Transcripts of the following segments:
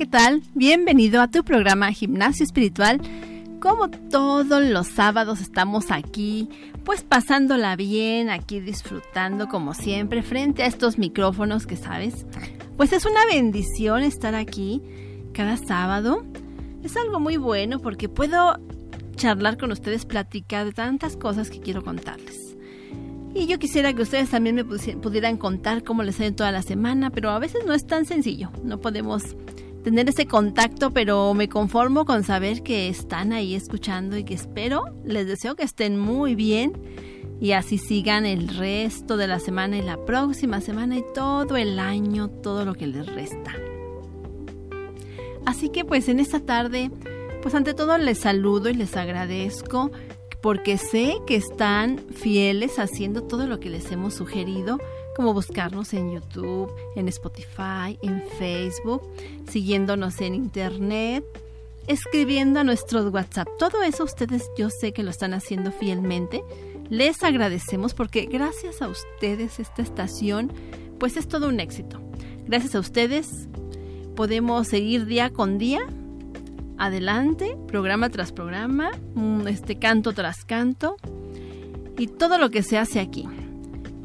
¿qué tal? Bienvenido a tu programa Gimnasio Espiritual. Como todos los sábados estamos aquí, pues pasándola bien, aquí disfrutando como siempre frente a estos micrófonos que sabes. Pues es una bendición estar aquí cada sábado. Es algo muy bueno porque puedo charlar con ustedes, platicar de tantas cosas que quiero contarles. Y yo quisiera que ustedes también me pudieran contar cómo les ha ido toda la semana, pero a veces no es tan sencillo. No podemos tener ese contacto, pero me conformo con saber que están ahí escuchando y que espero, les deseo que estén muy bien y así sigan el resto de la semana y la próxima semana y todo el año, todo lo que les resta. Así que pues en esta tarde, pues ante todo les saludo y les agradezco porque sé que están fieles haciendo todo lo que les hemos sugerido como buscarnos en YouTube, en Spotify, en Facebook, siguiéndonos en Internet, escribiendo a nuestros WhatsApp. Todo eso ustedes yo sé que lo están haciendo fielmente. Les agradecemos porque gracias a ustedes esta estación pues es todo un éxito. Gracias a ustedes podemos seguir día con día adelante, programa tras programa, mm, este canto tras canto y todo lo que se hace aquí.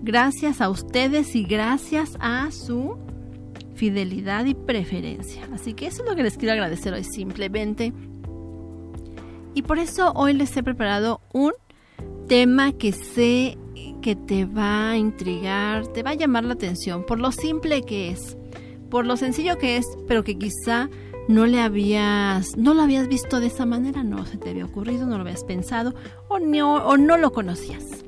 Gracias a ustedes y gracias a su fidelidad y preferencia. Así que eso es lo que les quiero agradecer hoy simplemente. Y por eso hoy les he preparado un tema que sé que te va a intrigar, te va a llamar la atención por lo simple que es, por lo sencillo que es, pero que quizá no le habías, no lo habías visto de esa manera, no se te había ocurrido, no lo habías pensado o no, o no lo conocías.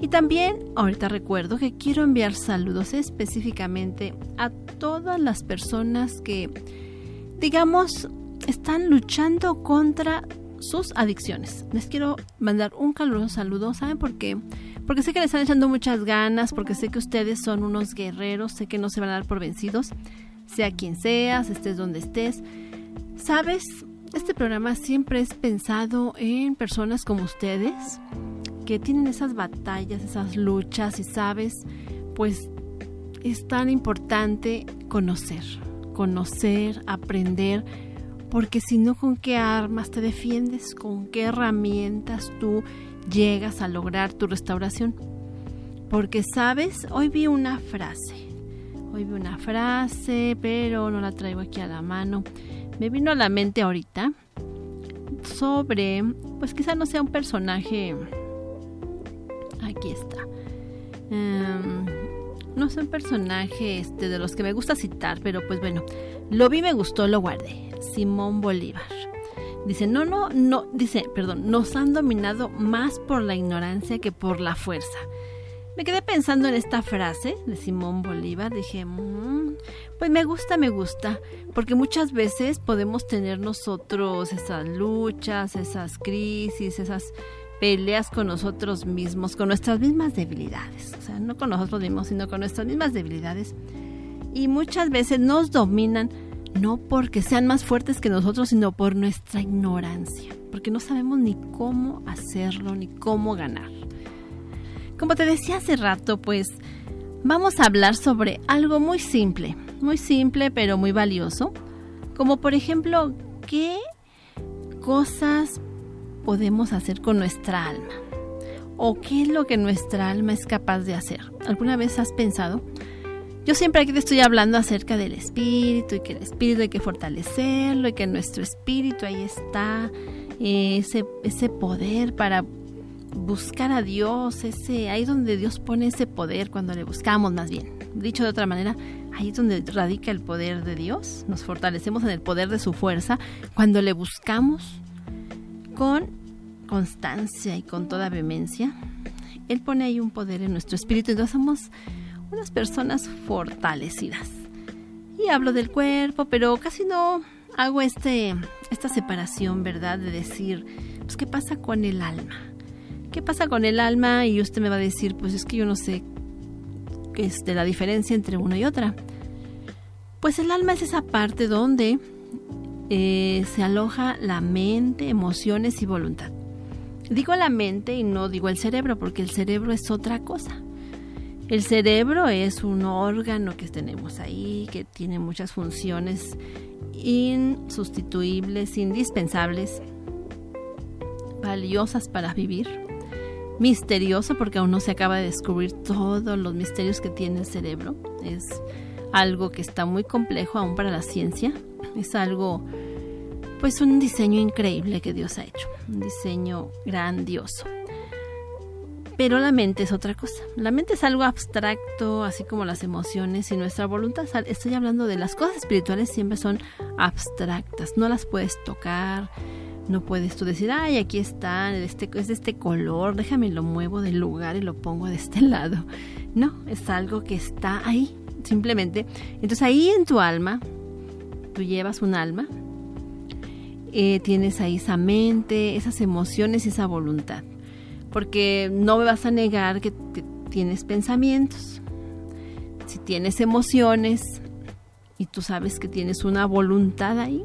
Y también ahorita recuerdo que quiero enviar saludos específicamente a todas las personas que, digamos, están luchando contra sus adicciones. Les quiero mandar un caluroso saludo, ¿saben por qué? Porque sé que les están echando muchas ganas, porque sé que ustedes son unos guerreros, sé que no se van a dar por vencidos, sea quien seas, estés donde estés. ¿Sabes? Este programa siempre es pensado en personas como ustedes, que tienen esas batallas, esas luchas y sabes, pues es tan importante conocer, conocer, aprender, porque si no, ¿con qué armas te defiendes? ¿Con qué herramientas tú llegas a lograr tu restauración? Porque, ¿sabes? Hoy vi una frase, hoy vi una frase, pero no la traigo aquí a la mano. Me vino a la mente ahorita sobre, pues quizá no sea un personaje Aquí está. Em, no es un personaje este, de los que me gusta citar, pero pues bueno, lo vi, me gustó, lo guardé. Simón Bolívar. Dice, no, no, no, dice, perdón, nos han dominado más por la ignorancia que por la fuerza. Me quedé pensando en esta frase de Simón Bolívar, dije, mm, pues me gusta, me gusta, porque muchas veces podemos tener nosotros esas luchas, esas crisis, esas peleas con nosotros mismos, con nuestras mismas debilidades. O sea, no con nosotros mismos, sino con nuestras mismas debilidades. Y muchas veces nos dominan no porque sean más fuertes que nosotros, sino por nuestra ignorancia. Porque no sabemos ni cómo hacerlo, ni cómo ganar. Como te decía hace rato, pues vamos a hablar sobre algo muy simple. Muy simple, pero muy valioso. Como por ejemplo, ¿qué cosas podemos hacer con nuestra alma? ¿O qué es lo que nuestra alma es capaz de hacer? ¿Alguna vez has pensado? Yo siempre aquí te estoy hablando acerca del espíritu y que el espíritu hay que fortalecerlo y que nuestro espíritu ahí está, ese, ese poder para buscar a Dios, ese, ahí donde Dios pone ese poder cuando le buscamos más bien. Dicho de otra manera, ahí es donde radica el poder de Dios. Nos fortalecemos en el poder de su fuerza cuando le buscamos con constancia y con toda vehemencia, Él pone ahí un poder en nuestro espíritu y nos somos unas personas fortalecidas. Y hablo del cuerpo, pero casi no hago este, esta separación, ¿verdad? De decir, pues, ¿qué pasa con el alma? ¿Qué pasa con el alma? Y usted me va a decir, pues es que yo no sé qué es de la diferencia entre una y otra. Pues el alma es esa parte donde eh, se aloja la mente, emociones y voluntad. Digo la mente y no digo el cerebro, porque el cerebro es otra cosa. El cerebro es un órgano que tenemos ahí, que tiene muchas funciones insustituibles, indispensables, valiosas para vivir. Misterioso porque aún no se acaba de descubrir todos los misterios que tiene el cerebro. Es algo que está muy complejo aún para la ciencia. Es algo, pues un diseño increíble que Dios ha hecho. Un diseño grandioso. Pero la mente es otra cosa. La mente es algo abstracto, así como las emociones y nuestra voluntad. Estoy hablando de las cosas espirituales, siempre son abstractas. No las puedes tocar, no puedes tú decir, ay, aquí están, este, es de este color, déjame lo muevo del lugar y lo pongo de este lado. No, es algo que está ahí, simplemente. Entonces ahí en tu alma, tú llevas un alma, eh, tienes ahí esa mente, esas emociones y esa voluntad porque no me vas a negar que, tienes pensamientos, si tienes emociones y tú sabes que tienes una voluntad ahí,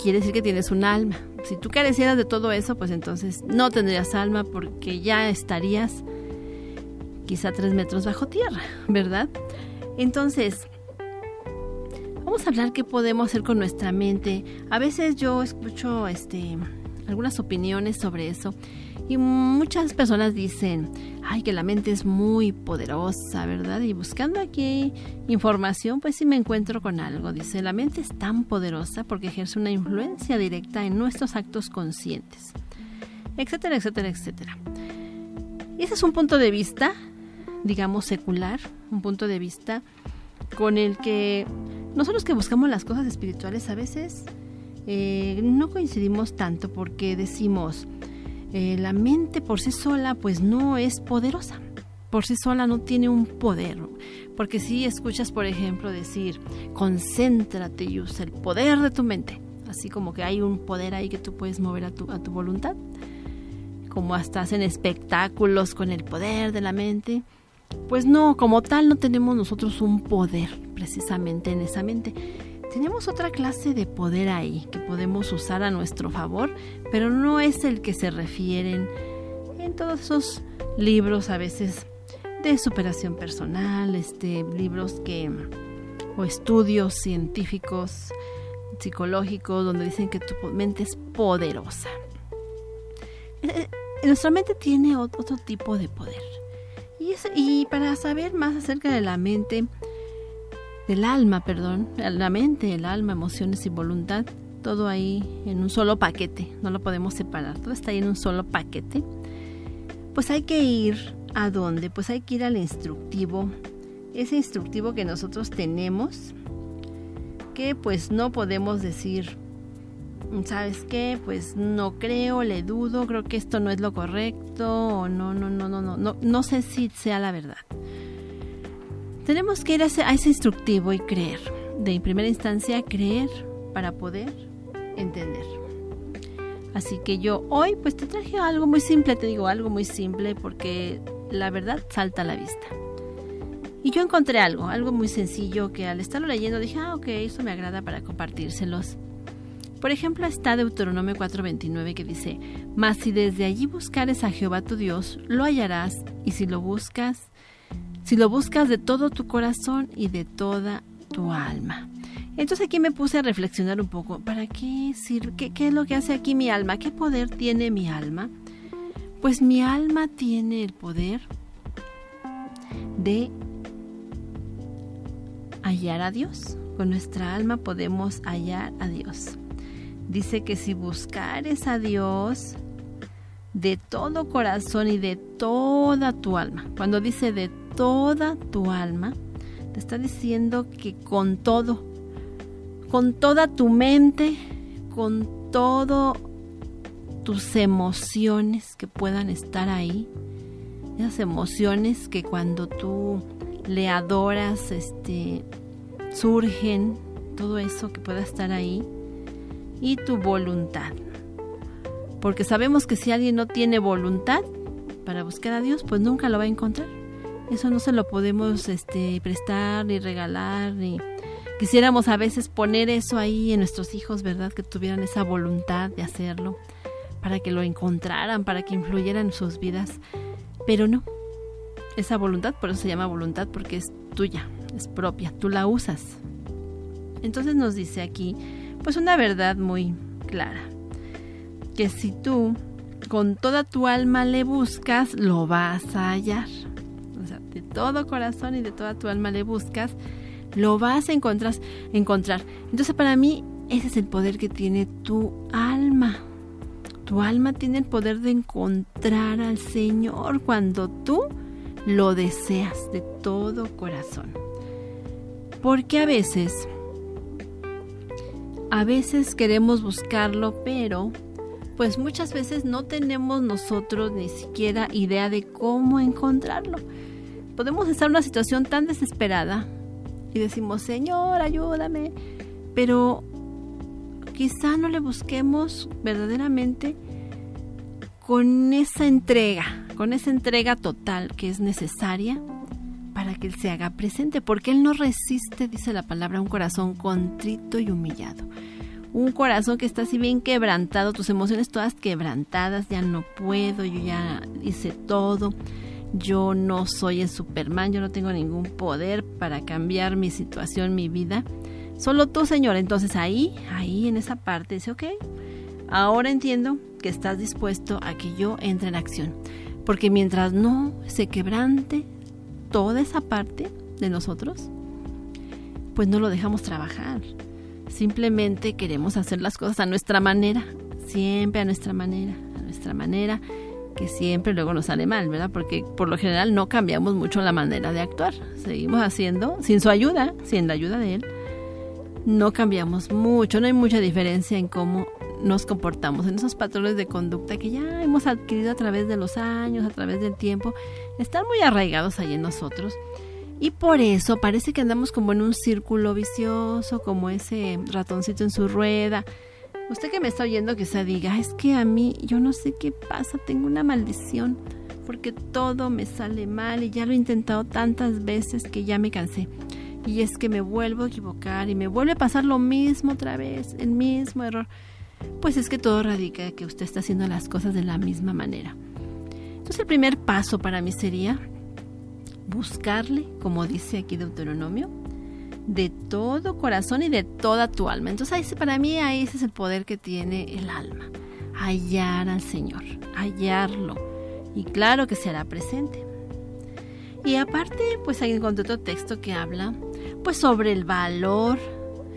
quiere decir que tienes un alma. Si tú carecieras de todo eso, pues entonces no tendrías alma porque ya estarías quizá tres metros bajo tierra, ¿verdad? Entonces, vamos a hablar qué podemos hacer con nuestra mente. A veces yo escucho este algunas opiniones sobre eso. Y muchas personas dicen, ay, que la mente es muy poderosa, ¿verdad? Y buscando aquí información, pues sí me encuentro con algo. Dice, la mente es tan poderosa porque ejerce una influencia directa en nuestros actos conscientes, etcétera, etcétera, etcétera. Ese es un punto de vista, digamos, secular, un punto de vista con el que nosotros que buscamos las cosas espirituales a veces eh, no coincidimos tanto porque decimos, eh, la mente por sí sola pues no es poderosa, por sí sola no tiene un poder, porque si escuchas por ejemplo decir, concéntrate y usa el poder de tu mente, así como que hay un poder ahí que tú puedes mover a tu, a tu voluntad, como hasta hacen espectáculos con el poder de la mente, pues no, como tal no tenemos nosotros un poder precisamente en esa mente tenemos otra clase de poder ahí que podemos usar a nuestro favor, pero no es el que se refieren en todos esos libros a veces de superación personal, este libros que o estudios científicos, psicológicos donde dicen que tu mente es poderosa. Eh, eh, nuestra mente tiene otro tipo de poder. Y, para saber más acerca de la mente, del alma, perdón, la mente, el alma, emociones y voluntad, todo ahí en un solo paquete, no lo podemos separar, todo está ahí en un solo paquete. Pues hay que ir a dónde? Pues hay que ir al instructivo, ese instructivo que nosotros tenemos, que pues no podemos decir, ¿sabes qué? Pues no creo, le dudo, creo que esto no es lo correcto, o no, no, no, no, no, no, no sé si sea la verdad. Tenemos que ir a ese, instructivo y creer. De primera instancia, creer para poder entender. Así que yo hoy pues te traje algo muy simple, te digo algo muy simple porque la verdad salta a la vista. Y yo encontré algo, algo muy sencillo que al estarlo leyendo dije, ah, ok, eso me agrada para compartírselos. Por ejemplo, está Deuteronomio 4:29 que dice, Mas si desde allí buscares a Jehová tu Dios, lo hallarás, y si lo buscas si lo buscas de todo tu corazón y de toda tu alma. Entonces aquí me puse a reflexionar un poco, ¿para qué sirve? ¿Qué, qué es lo que hace aquí mi alma? ¿Qué poder tiene mi alma? Pues mi alma tiene el poder de hallar a Dios. Con nuestra alma podemos hallar a Dios. Dice que si buscares a Dios de todo corazón y de toda tu alma, cuando dice de toda tu alma, te está diciendo que con todo, con toda tu mente, con todo tus emociones que puedan estar ahí, esas emociones que cuando tú le adoras, este, surgen, todo eso que pueda estar ahí, y tu voluntad. Porque sabemos que si alguien no tiene voluntad para buscar a Dios, pues nunca lo va a encontrar. Eso no se lo podemos este, prestar ni regalar ni quisiéramos a veces poner eso ahí en nuestros hijos, ¿verdad? Que tuvieran esa voluntad de hacerlo para que lo encontraran, para que influyera en sus vidas. Pero no. Esa voluntad, por eso se llama voluntad, porque es tuya, es propia, tú la usas. Entonces nos dice aquí, pues una verdad muy clara, que si tú con toda tu alma le buscas, lo vas a hallar. O sea, de todo corazón y de toda tu alma le buscas, lo vas a encontrar. encontrar. Entonces para mí ese es el poder que tiene tu alma. Tu alma tiene el poder de encontrar al Señor cuando tú lo deseas de todo corazón. Porque a veces, a veces queremos buscarlo, pero pues muchas veces no tenemos nosotros ni siquiera idea de cómo encontrarlo. Podemos estar en una situación tan desesperada y decimos, Señor, ayúdame, pero quizá no le busquemos verdaderamente con esa entrega, con esa entrega total que es necesaria para que Él se haga presente, porque Él no resiste, dice la palabra, un corazón contrito y humillado. Un corazón que está así bien quebrantado, tus emociones todas quebrantadas, ya no puedo, yo ya hice todo, yo no soy el Superman, yo no tengo ningún poder para cambiar mi situación, mi vida. Solo tú, Señor. Entonces ahí, ahí en esa parte dice, ok, ahora entiendo que estás dispuesto a que yo entre en acción. Porque mientras no se quebrante toda esa parte de nosotros, pues no lo dejamos trabajar. Simplemente queremos hacer las cosas a nuestra manera, siempre a nuestra manera, a nuestra manera, que siempre luego nos sale mal, ¿verdad? Porque por lo general no cambiamos mucho la manera de actuar. Seguimos haciendo sin su ayuda, sin la ayuda de él. No cambiamos mucho, no hay mucha diferencia en cómo nos comportamos, en esos patrones de conducta que ya hemos adquirido a través de los años, a través del tiempo, están muy arraigados ahí en nosotros. Y por eso parece que andamos como en un círculo vicioso, como ese ratoncito en su rueda. Usted que me está oyendo quizá diga, es que a mí yo no sé qué pasa, tengo una maldición, porque todo me sale mal y ya lo he intentado tantas veces que ya me cansé. Y es que me vuelvo a equivocar y me vuelve a pasar lo mismo otra vez, el mismo error pues es que todo radica en que usted está haciendo las cosas de la misma manera. Entonces el primer paso para mí sería buscarle, como dice aquí Deuteronomio, de todo corazón y de toda tu alma. Entonces ahí, para mí ahí ese es el poder que tiene el alma, hallar al Señor, hallarlo. Y claro que se hará presente. Y aparte, pues hay otro texto que habla pues sobre el valor,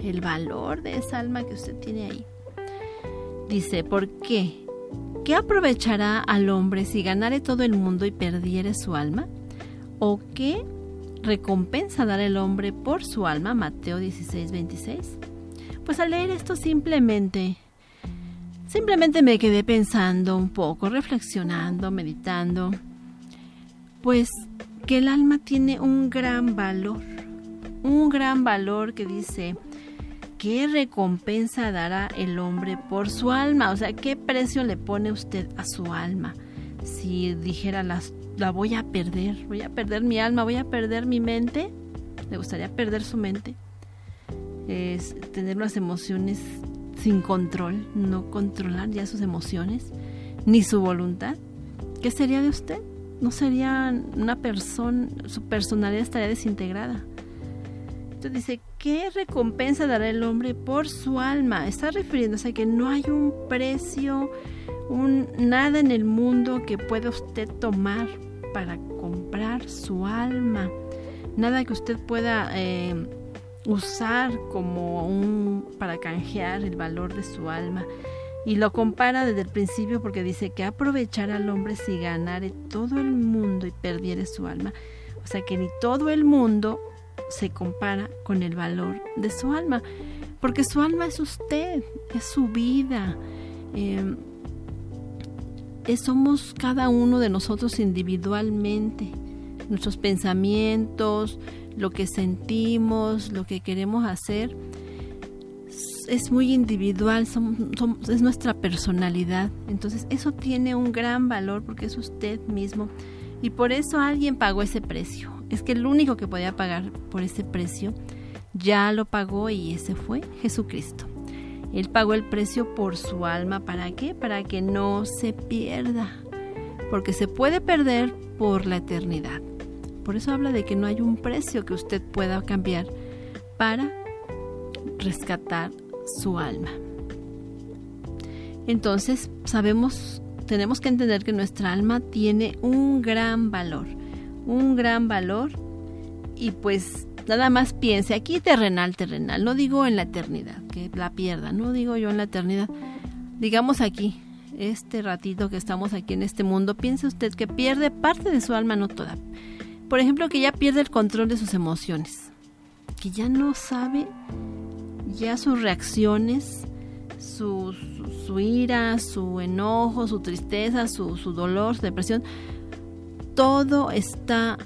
el valor de esa alma que usted tiene ahí. Dice, ¿por qué? ¿Qué aprovechará al hombre si ganare todo el mundo y perdiere su alma? ¿O qué recompensa dará el hombre por su alma? Mateo 16, 26. Pues al leer esto simplemente, simplemente me quedé pensando un poco, reflexionando, meditando, pues que el alma tiene un gran valor, un gran valor que dice, ¿qué recompensa dará el hombre por su alma? O sea, ¿qué precio le pone usted a su alma? Si dijera, las, la voy a perder, voy a perder mi alma, voy a perder mi mente, ¿le gustaría perder su mente? Es tener unas emociones sin control, no controlar ya sus emociones, ni su voluntad. ¿Qué sería de usted? No sería una persona, su personalidad estaría desintegrada dice, ¿qué recompensa dará el hombre por su alma? Está refiriéndose a que no hay un precio, un, nada en el mundo que pueda usted tomar para comprar su alma. Nada que usted pueda eh, usar como un para canjear el valor de su alma. Y lo compara desde el principio porque dice que aprovechar al hombre si ganare todo el mundo y perdiere su alma. O sea que ni todo el mundo se compara con el valor de su alma, porque su alma es usted, es su vida. Eh, somos cada uno de nosotros individualmente, nuestros pensamientos, lo que sentimos, lo que queremos hacer, es muy individual, es nuestra personalidad. Entonces eso tiene un gran valor porque es usted mismo y por eso alguien pagó ese precio es que el único que podía pagar por ese precio ya lo pagó y ese fue Jesucristo. Él pagó el precio por su alma. ¿Para qué? Para que no se pierda. Porque se puede perder por la eternidad. Por eso habla de que no hay un precio que usted pueda cambiar para rescatar su alma. Entonces, sabemos, tenemos que entender que nuestra alma tiene un gran valor, un gran valor y pues nada más piense aquí terrenal, terrenal, no digo en la eternidad, que la pierda, no digo yo en la eternidad, digamos aquí, este ratito que estamos aquí en este mundo, piense usted que pierde parte de su alma, no toda. Por ejemplo, que ya pierde el control de sus emociones, que ya no sabe ya sus reacciones, su, su, ira, su enojo, su tristeza, su, su dolor, su depresión, todo está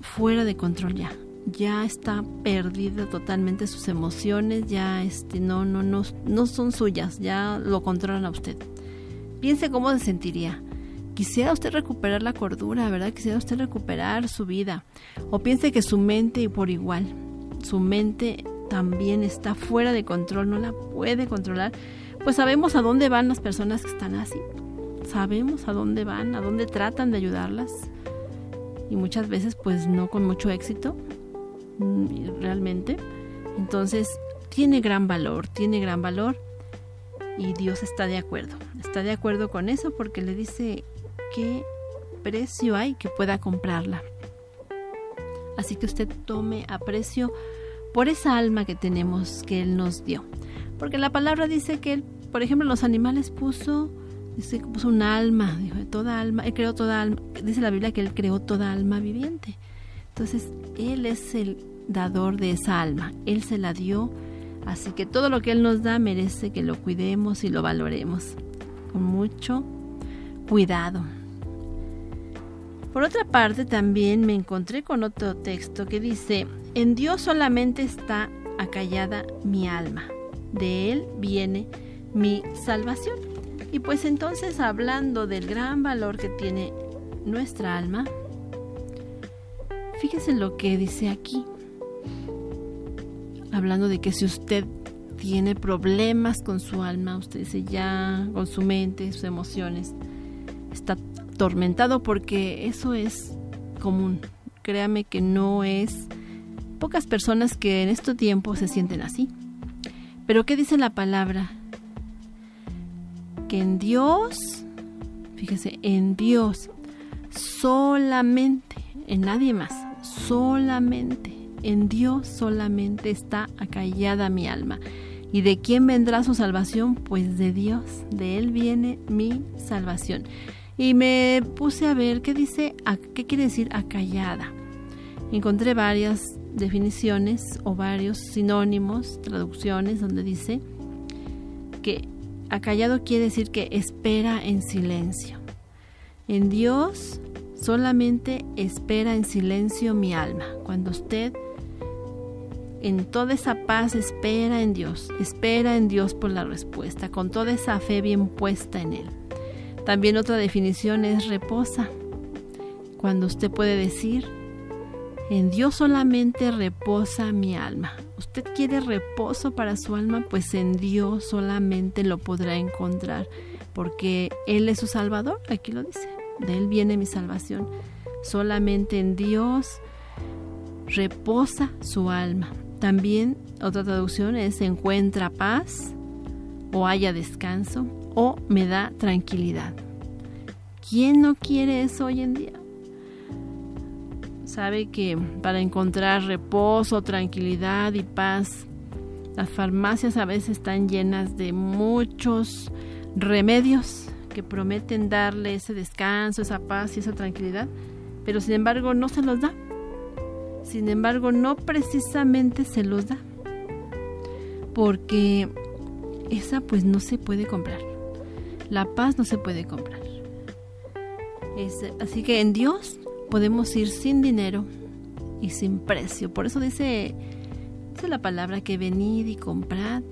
fuera de control ya. Ya está perdida totalmente sus emociones, ya este, no, no, no, no son suyas, ya lo controlan a usted. Piense cómo se sentiría. Quisiera usted recuperar la cordura, ¿verdad? Quisiera usted recuperar su vida. O piense que su mente y por igual, su mente también está fuera de control, no la puede controlar. Pues sabemos a dónde van las personas que están así. Sabemos a dónde van, a dónde tratan de ayudarlas. Y muchas veces pues no con mucho éxito, mm, realmente. Entonces tiene gran valor, tiene gran valor y Dios está de acuerdo. Está de acuerdo con eso porque le dice qué precio hay que pueda comprarla. Así que usted tome aprecio por esa alma que tenemos que Él nos dio. Porque la palabra dice que Él, por ejemplo, los animales puso, dice que puso un alma, dijo, toda alma, Él creó toda alma, dice la Biblia que Él creó toda alma viviente. Entonces, Él es el dador de esa alma, Él se la dio Así que todo lo que Él nos da merece que lo cuidemos y lo valoremos con mucho cuidado. Por otra parte, también me encontré con otro texto que dice, en Dios solamente está acallada mi alma, de Él viene mi salvación. Y pues entonces hablando del gran valor que tiene nuestra alma, fíjese lo que dice aquí hablando de que si usted tiene problemas con su alma, usted dice ya, con su mente, sus emociones, está atormentado porque eso es común. Créame que no es pocas personas que en este tiempo se sienten así. Pero ¿qué dice la palabra? Que en Dios, fíjese, en Dios, solamente, en nadie más, solamente en Dios solamente está acallada mi alma. ¿Y de quién vendrá su salvación? Pues de Dios, de Él viene mi salvación. Y me puse a ver qué dice, qué quiere decir acallada. Encontré varias definiciones o varios sinónimos, traducciones, donde dice que acallado quiere decir que espera en silencio. En Dios solamente espera en silencio mi alma. Cuando usted en toda esa paz espera en Dios, espera en Dios por la respuesta, con toda esa fe bien puesta en Él. También otra definición es reposa, cuando usted puede decir, en Dios solamente reposa mi alma. Usted quiere reposo para su alma, pues en Dios solamente lo podrá encontrar, porque Él es su Salvador, aquí lo dice, de Él viene mi salvación. Solamente en Dios reposa su alma. También otra traducción es encuentra paz o haya descanso o me da tranquilidad. ¿Quién no quiere eso hoy en día? Sabe que para encontrar reposo, tranquilidad y paz, las farmacias a veces están llenas de muchos remedios que prometen darle ese descanso, esa paz y esa tranquilidad, pero sin embargo no se los da sin embargo, no precisamente se los da. Porque esa pues no se puede comprar. La paz no se puede comprar. así que en Dios podemos ir sin dinero y sin precio. Por eso dice, dice la palabra que venid y comprad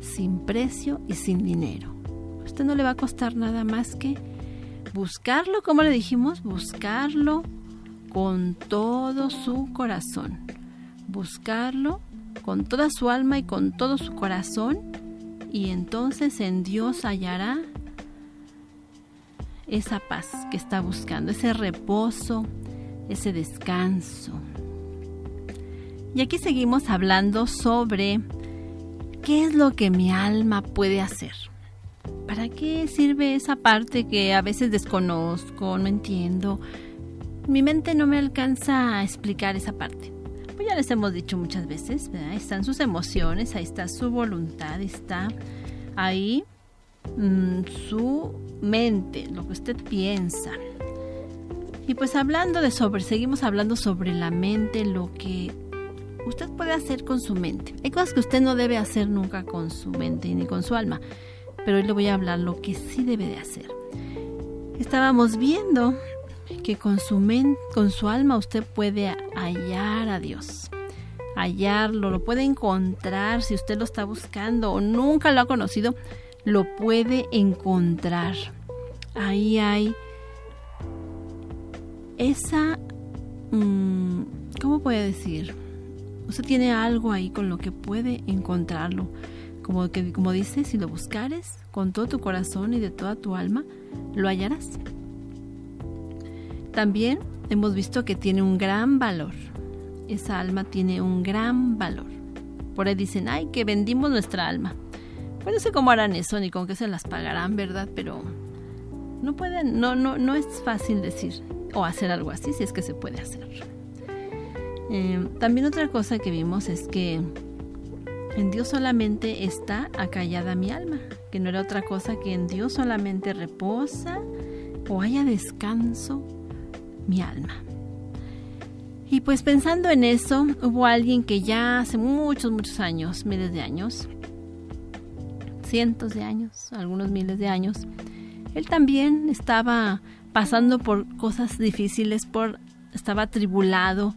sin precio y sin dinero. A usted no le va a costar nada más que buscarlo, como le dijimos, buscarlo, con todo su corazón. Buscarlo con toda su alma y con todo su corazón y entonces en Dios hallará esa paz que está buscando, ese reposo, ese descanso. Y aquí seguimos hablando sobre ¿qué es lo que mi alma puede hacer? ¿Para qué sirve esa parte que a veces desconozco, no entiendo? Mi mente no me alcanza a explicar esa parte. Pues ya les hemos dicho muchas veces, ¿verdad? Están sus emociones, ahí está su voluntad, está ahí mm, su mente, lo que usted piensa. Y pues hablando de sobre, seguimos hablando sobre la mente, lo que usted puede hacer con su mente. Hay cosas que usted no debe hacer nunca con su mente ni con su alma, pero hoy le voy a hablar lo que sí debe de hacer. Estábamos viendo que con su mente, con su alma usted puede hallar a Dios. Hallarlo, lo puede encontrar si usted lo está buscando o nunca lo ha conocido, lo puede encontrar. Ahí hay esa mm, ¿cómo puede decir? Usted tiene algo ahí con lo que puede encontrarlo. Como, que, como dice, si lo buscares con todo tu corazón y de toda tu alma, lo hallarás. También hemos visto que tiene un gran valor. Esa alma tiene un gran valor. Por ahí dicen, ay, que vendimos nuestra alma. Pues no sé cómo harán eso ni con qué se las pagarán, ¿verdad? Pero no pueden, no, no, no es fácil decir o hacer algo así si es que se puede hacer. Eh, también otra cosa que vimos es que en Dios solamente está acallada mi alma, que no era otra cosa que en Dios solamente reposa o haya descanso mi alma. Y pues pensando en eso, hubo alguien que ya hace muchos, muchos años, miles de años, cientos de años, algunos miles de años, él también estaba pasando por cosas difíciles, por estaba atribulado,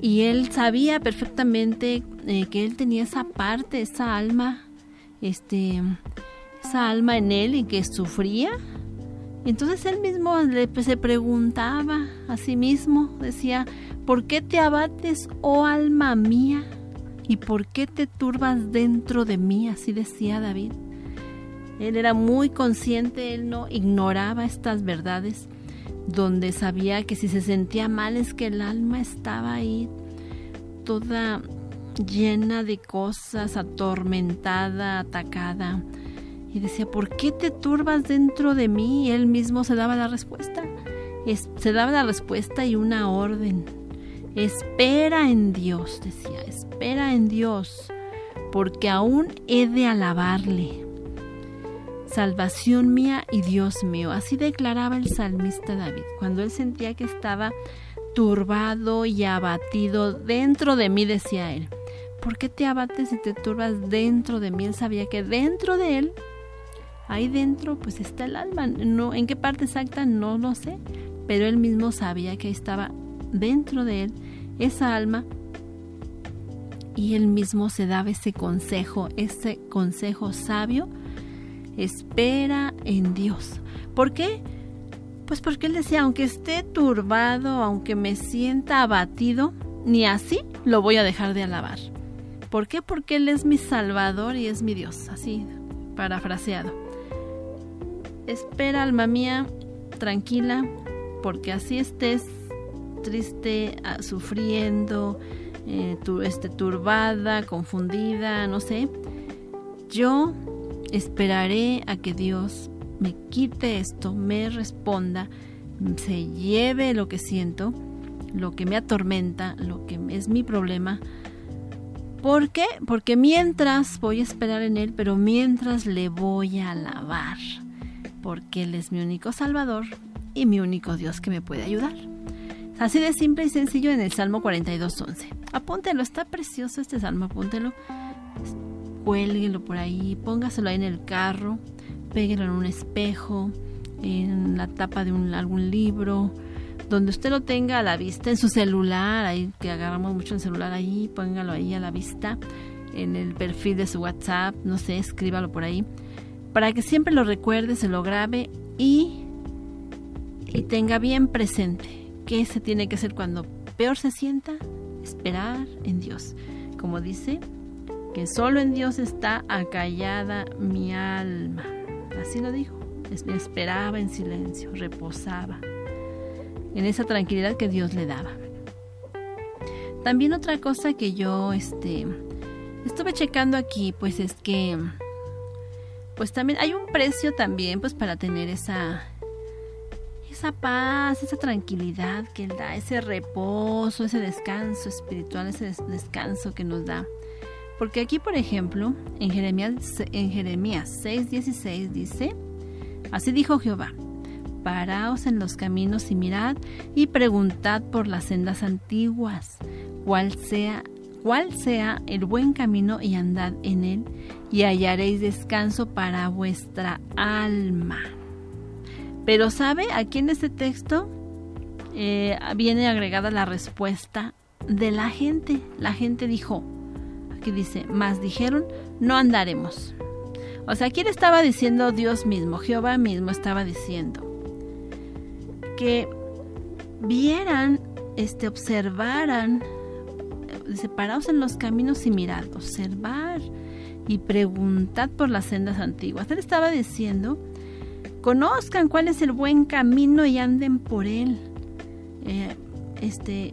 y él sabía perfectamente eh, que él tenía esa parte, esa alma, este, esa alma en él y que sufría. Entonces él mismo pues, se preguntaba a sí mismo, decía, ¿por qué te abates, oh alma mía? ¿Y por qué te turbas dentro de mí? Así decía David. Él era muy consciente, él no ignoraba estas verdades donde sabía que si se sentía mal es que el alma estaba ahí toda llena de cosas, atormentada, atacada. Y decía, ¿por qué te turbas dentro de mí? Y él mismo se daba la respuesta. se daba la respuesta y una orden. Espera en Dios, decía, espera en Dios, porque aún he de alabarle salvación mía y Dios mío. Así declaraba el salmista David, cuando él sentía que estaba turbado y abatido dentro de mí, decía él. ¿Por qué te abates y te turbas dentro de mí? Él sabía que dentro de él, ahí dentro, pues está el alma. No, ¿En qué parte exacta? No lo sé. Pero él mismo sabía que estaba dentro de él esa alma y él mismo se daba ese consejo, ese consejo sabio espera en Dios. ¿Por qué? Pues porque él decía, aunque esté turbado, aunque me sienta abatido, ni así lo voy a dejar de alabar. ¿Por qué? Porque Él es mi Salvador y es mi Dios, así parafraseado. Espera, alma mía, tranquila, porque así estés triste, ah, sufriendo, eh, este, turbada, confundida, no sé. Yo Esperaré a que Dios me quite esto, me responda, se lleve lo que siento, lo que me atormenta, lo que es mi problema. ¿Por qué? Porque mientras voy a esperar en Él, pero mientras le voy a alabar, porque Él es mi único Salvador y mi único Dios que me puede ayudar. Así de simple y sencillo en el Salmo 42.11. Apúntelo, está precioso este salmo, apúntelo cuélguelo por ahí, póngaselo ahí en el carro, péguelo en un espejo, en la tapa de un, algún libro, donde usted lo tenga a la vista, en su celular, ahí que agarramos mucho el celular ahí, póngalo ahí a la vista, en el perfil de su WhatsApp, no sé, escríbalo por ahí, para que siempre lo recuerde, se lo grabe y, y tenga bien presente qué se tiene que hacer cuando peor se sienta, esperar en Dios. Como dice, que solo en Dios está acallada mi alma. Así lo dijo. Esperaba en silencio, reposaba en esa tranquilidad que Dios le daba. También otra cosa que yo este, estuve checando aquí, pues es que pues también hay un precio también pues para tener esa esa paz, esa tranquilidad que él da, ese reposo, ese descanso espiritual, ese descanso que nos da. Porque aquí, por ejemplo, en Jeremías, en Jeremías 6:16 dice, así dijo Jehová, paraos en los caminos y mirad y preguntad por las sendas antiguas, cuál sea cuál sea el buen camino y andad en él, y hallaréis descanso para vuestra alma. Pero sabe, aquí en este texto eh, viene agregada la respuesta de la gente. La gente dijo, aquí dice, más dijeron, no andaremos. O sea, aquí le estaba diciendo Dios mismo, Jehová mismo estaba diciendo que vieran, este, observaran separaos en los caminos y mirad, observar y preguntad por las sendas antiguas. Él estaba diciendo, conozcan cuál es el buen camino y anden por él. Eh, este,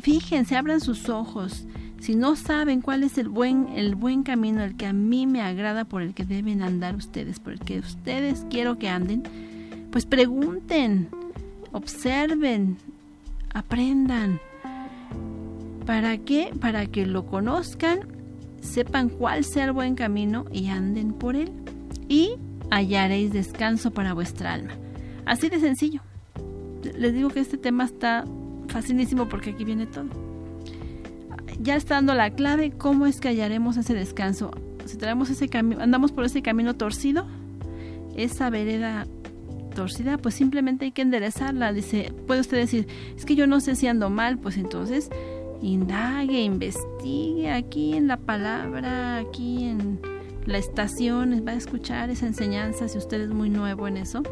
fíjense, abran sus ojos. Si no saben cuál es el buen, el buen camino, el que a mí me agrada, por el que deben andar ustedes, por el que ustedes quiero que anden, pues pregunten, observen, aprendan. ¿Para qué? Para que lo conozcan, sepan cuál sea el buen camino y anden por él. Y hallaréis descanso para vuestra alma. Así de sencillo. Les digo que este tema está facilísimo porque aquí viene todo. Ya está dando la clave, ¿cómo es que hallaremos ese descanso? Si traemos ese camino, andamos por ese camino torcido, esa vereda torcida, pues simplemente hay que enderezarla. Dice, puede usted decir, es que yo no sé si ando mal, pues entonces indague, investigue aquí en la palabra, aquí en la estación, va a escuchar esa enseñanza si usted es muy nuevo en eso.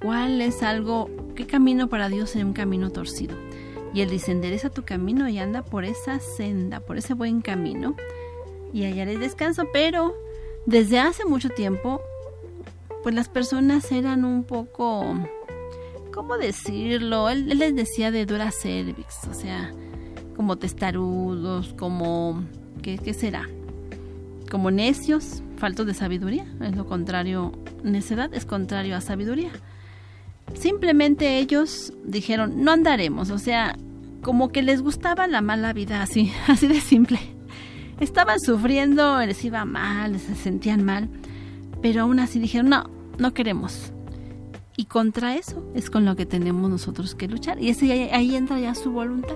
¿Cuál es algo, qué camino para Dios en un camino torcido? Y él dice, endereza tu camino y anda por esa senda, por ese buen camino y hallaré descanso, pero desde hace mucho tiempo, pues las personas eran un poco ¿cómo decirlo? Él, les decía de dura cervix, o sea, como testarudos, como, ¿qué, ¿qué, será? Como necios, faltos de sabiduría, es lo contrario, necedad es contrario a sabiduría. Simplemente ellos dijeron, no andaremos, o sea, como que les gustaba la mala vida, así, así de simple. Estaban sufriendo, les iba mal, se sentían mal, pero aún así dijeron, no, no queremos. Y contra eso es con lo que tenemos nosotros que luchar. Y ese, ahí entra ya su voluntad.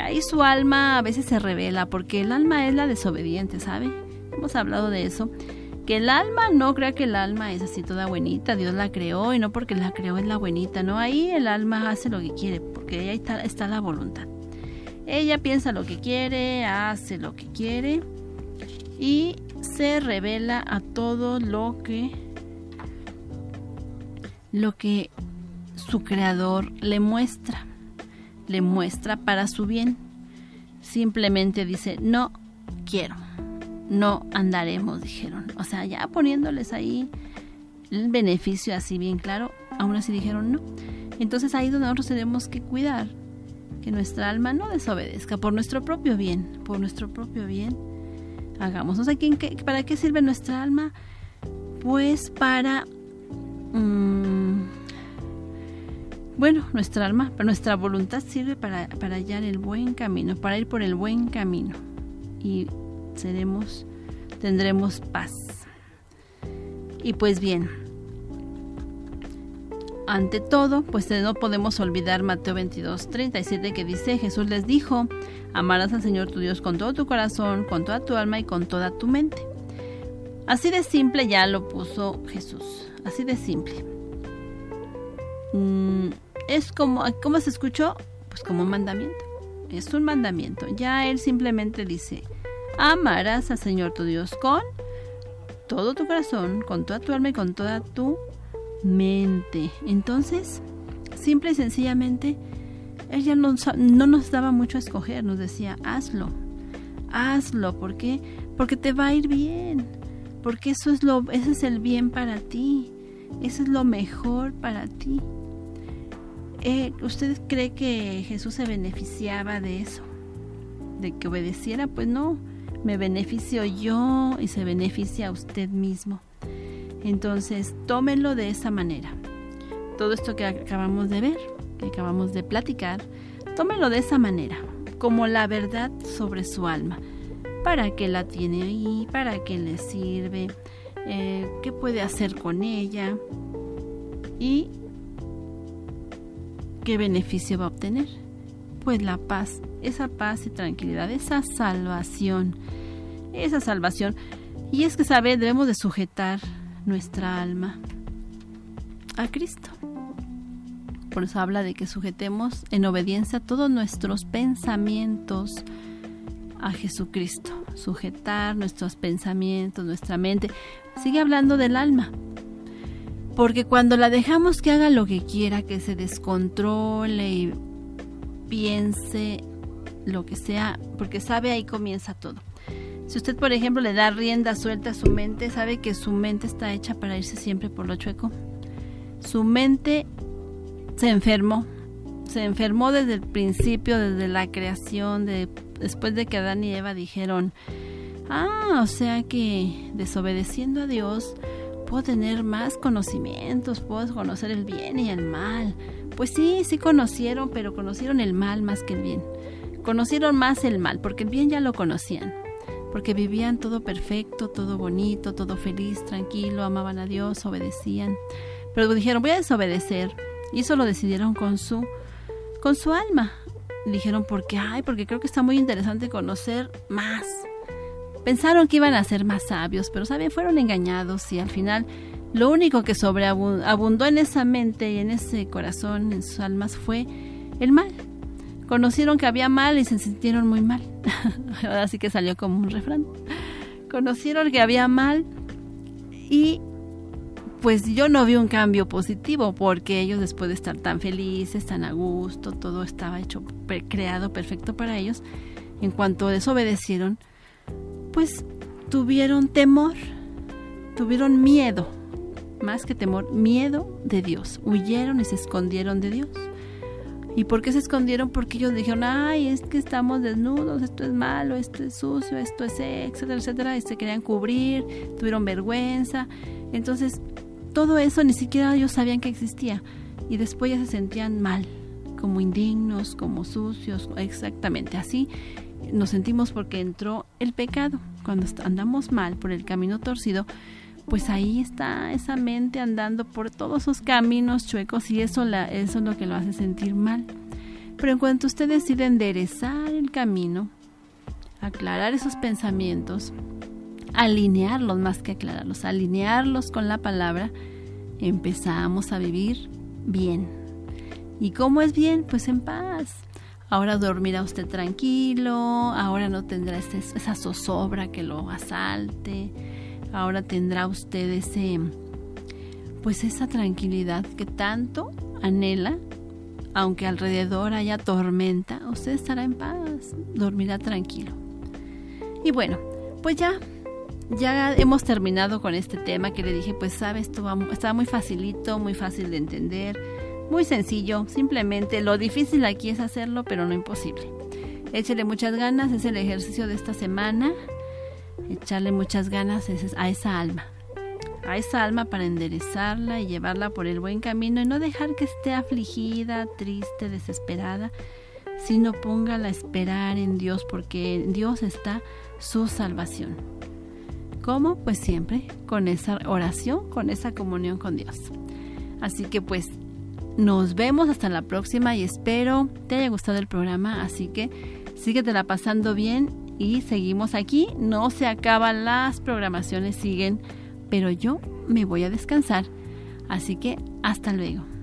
Ahí su alma a veces se revela, porque el alma es la desobediente, ¿sabe? Hemos hablado de eso. Que el alma no crea que el alma es así toda buenita, Dios la creó y no porque la creó es la buenita, no, ahí el alma hace lo que quiere, porque ahí está, está la voluntad. Ella piensa lo que quiere, hace lo que quiere y se revela a todo lo que lo que su creador le muestra, le muestra para su bien. Simplemente dice, no quiero, no andaremos, dijeron. O sea, ya poniéndoles ahí el beneficio así bien claro, aún así dijeron no. Entonces ahí donde nosotros tenemos que cuidar que nuestra alma no desobedezca por nuestro propio bien, por nuestro propio bien. Hagamos. O sea, ¿para qué sirve nuestra alma? Pues para Mm, bueno, nuestra alma, nuestra voluntad sirve para, para hallar el buen camino, para ir por el buen camino. Y seremos, tendremos paz. Y pues bien, ante todo, pues no podemos olvidar Mateo 22, 37 que dice, Jesús les dijo, amarás al Señor tu Dios con todo tu corazón, con toda tu alma y con toda tu mente. Así de simple ya lo puso Jesús. Así de simple. Mm, es como, ¿cómo se escuchó? Pues como un mandamiento. Es un mandamiento. Ya él simplemente dice, amarás al Señor tu Dios con todo tu corazón, con toda tu alma y con toda tu mente. Entonces, simple y sencillamente, él ya no, no nos daba mucho a escoger, nos decía, hazlo, hazlo, ¿por qué? Porque te va a ir bien, porque eso es lo, ese es el bien para ti. Eso es lo mejor para ti. Eh, ¿Usted cree que Jesús se beneficiaba de eso? de que obedeciera, pues no, me beneficio yo y se beneficia a usted mismo. Entonces, tómenlo de esa manera. Todo esto que acabamos de ver, que acabamos de platicar, tómenlo de esa manera, como la verdad sobre su alma. ¿Para qué la tiene ahí? ¿Para qué le sirve? Eh, ¿Qué puede hacer con ella? ¿Y qué beneficio va a obtener? Pues la paz, esa paz y tranquilidad, esa salvación, esa salvación. Y es que, ¿sabe? Debemos de sujetar nuestra alma a Cristo. Por eso habla de que sujetemos en obediencia todos nuestros pensamientos a Jesucristo. Sujetar nuestros pensamientos, nuestra mente. Sigue hablando del alma. Porque cuando la dejamos que haga lo que quiera, que se descontrole y piense lo que sea, porque sabe ahí comienza todo. Si usted, por ejemplo, le da rienda suelta a su mente, sabe que su mente está hecha para irse siempre por lo chueco. Su mente se enfermó. Se enfermó desde el principio, desde la creación, de, después de que Adán y Eva dijeron, ah, o sea que desobedeciendo a Dios puedo tener más conocimientos, puedo conocer el bien y el mal. Pues sí, sí conocieron, pero conocieron el mal más que el bien. Conocieron más el mal, porque el bien ya lo conocían porque vivían todo perfecto, todo bonito, todo feliz, tranquilo, amaban a Dios, obedecían. Pero dijeron, voy a desobedecer. Y eso lo decidieron con su, con su alma. Dijeron, ¿por qué? Ay, porque creo que está muy interesante conocer más. Pensaron que iban a ser más sabios, pero saben, fueron engañados y al final lo único que sobreabundó en esa mente y en ese corazón, en sus almas, fue el mal conocieron que había mal y se sintieron muy mal. Así que salió como un refrán. Conocieron que había mal y pues yo no vi un cambio positivo porque ellos después de estar tan felices, tan a gusto, todo estaba hecho, creado perfecto para ellos, en cuanto desobedecieron, pues tuvieron temor, tuvieron miedo, más que temor, miedo de Dios, huyeron y se escondieron de Dios. ¿Y por qué se escondieron? Porque ellos dijeron, ay, es que estamos desnudos, esto es malo, esto es sucio, esto es, etcétera, etcétera, y se querían cubrir, tuvieron vergüenza. Entonces, todo eso ni siquiera ellos sabían que existía. Y después ya se sentían mal, como indignos, como sucios, exactamente así. Nos sentimos porque entró el pecado. Cuando andamos mal por el camino torcido, pues ahí está esa mente andando por todos esos caminos chuecos y eso, la, es lo que lo hace sentir mal. Pero en cuanto usted decide enderezar el camino, aclarar esos pensamientos, alinearlos más que aclararlos, alinearlos con la palabra, empezamos a vivir bien. ¿Y cómo es bien? Pues en paz. Ahora dormirá usted tranquilo, ahora no tendrá esa zozobra que lo asalte, ahora tendrá usted ese pues esa tranquilidad que tanto anhela aunque alrededor haya tormenta, usted estará en paz, dormirá tranquilo. Y bueno, pues ya, ya hemos terminado con este tema que le dije, pues sabes, estaba muy facilito, muy fácil de entender, muy sencillo, simplemente lo difícil aquí es hacerlo, pero no imposible. Échele muchas ganas, es el ejercicio de esta semana echarle muchas ganas a esa alma, a esa alma para enderezarla y llevarla por el buen camino y no dejar que esté afligida, triste, desesperada, sino póngala a esperar en Dios porque en Dios está su salvación. ¿Cómo? Pues siempre con esa oración, con esa comunión con Dios. Así que pues nos vemos hasta la próxima y espero te haya gustado el programa, así que síguetela pasando bien y seguimos aquí. No se acaban las programaciones, siguen, pero yo me voy a descansar. Así que hasta luego.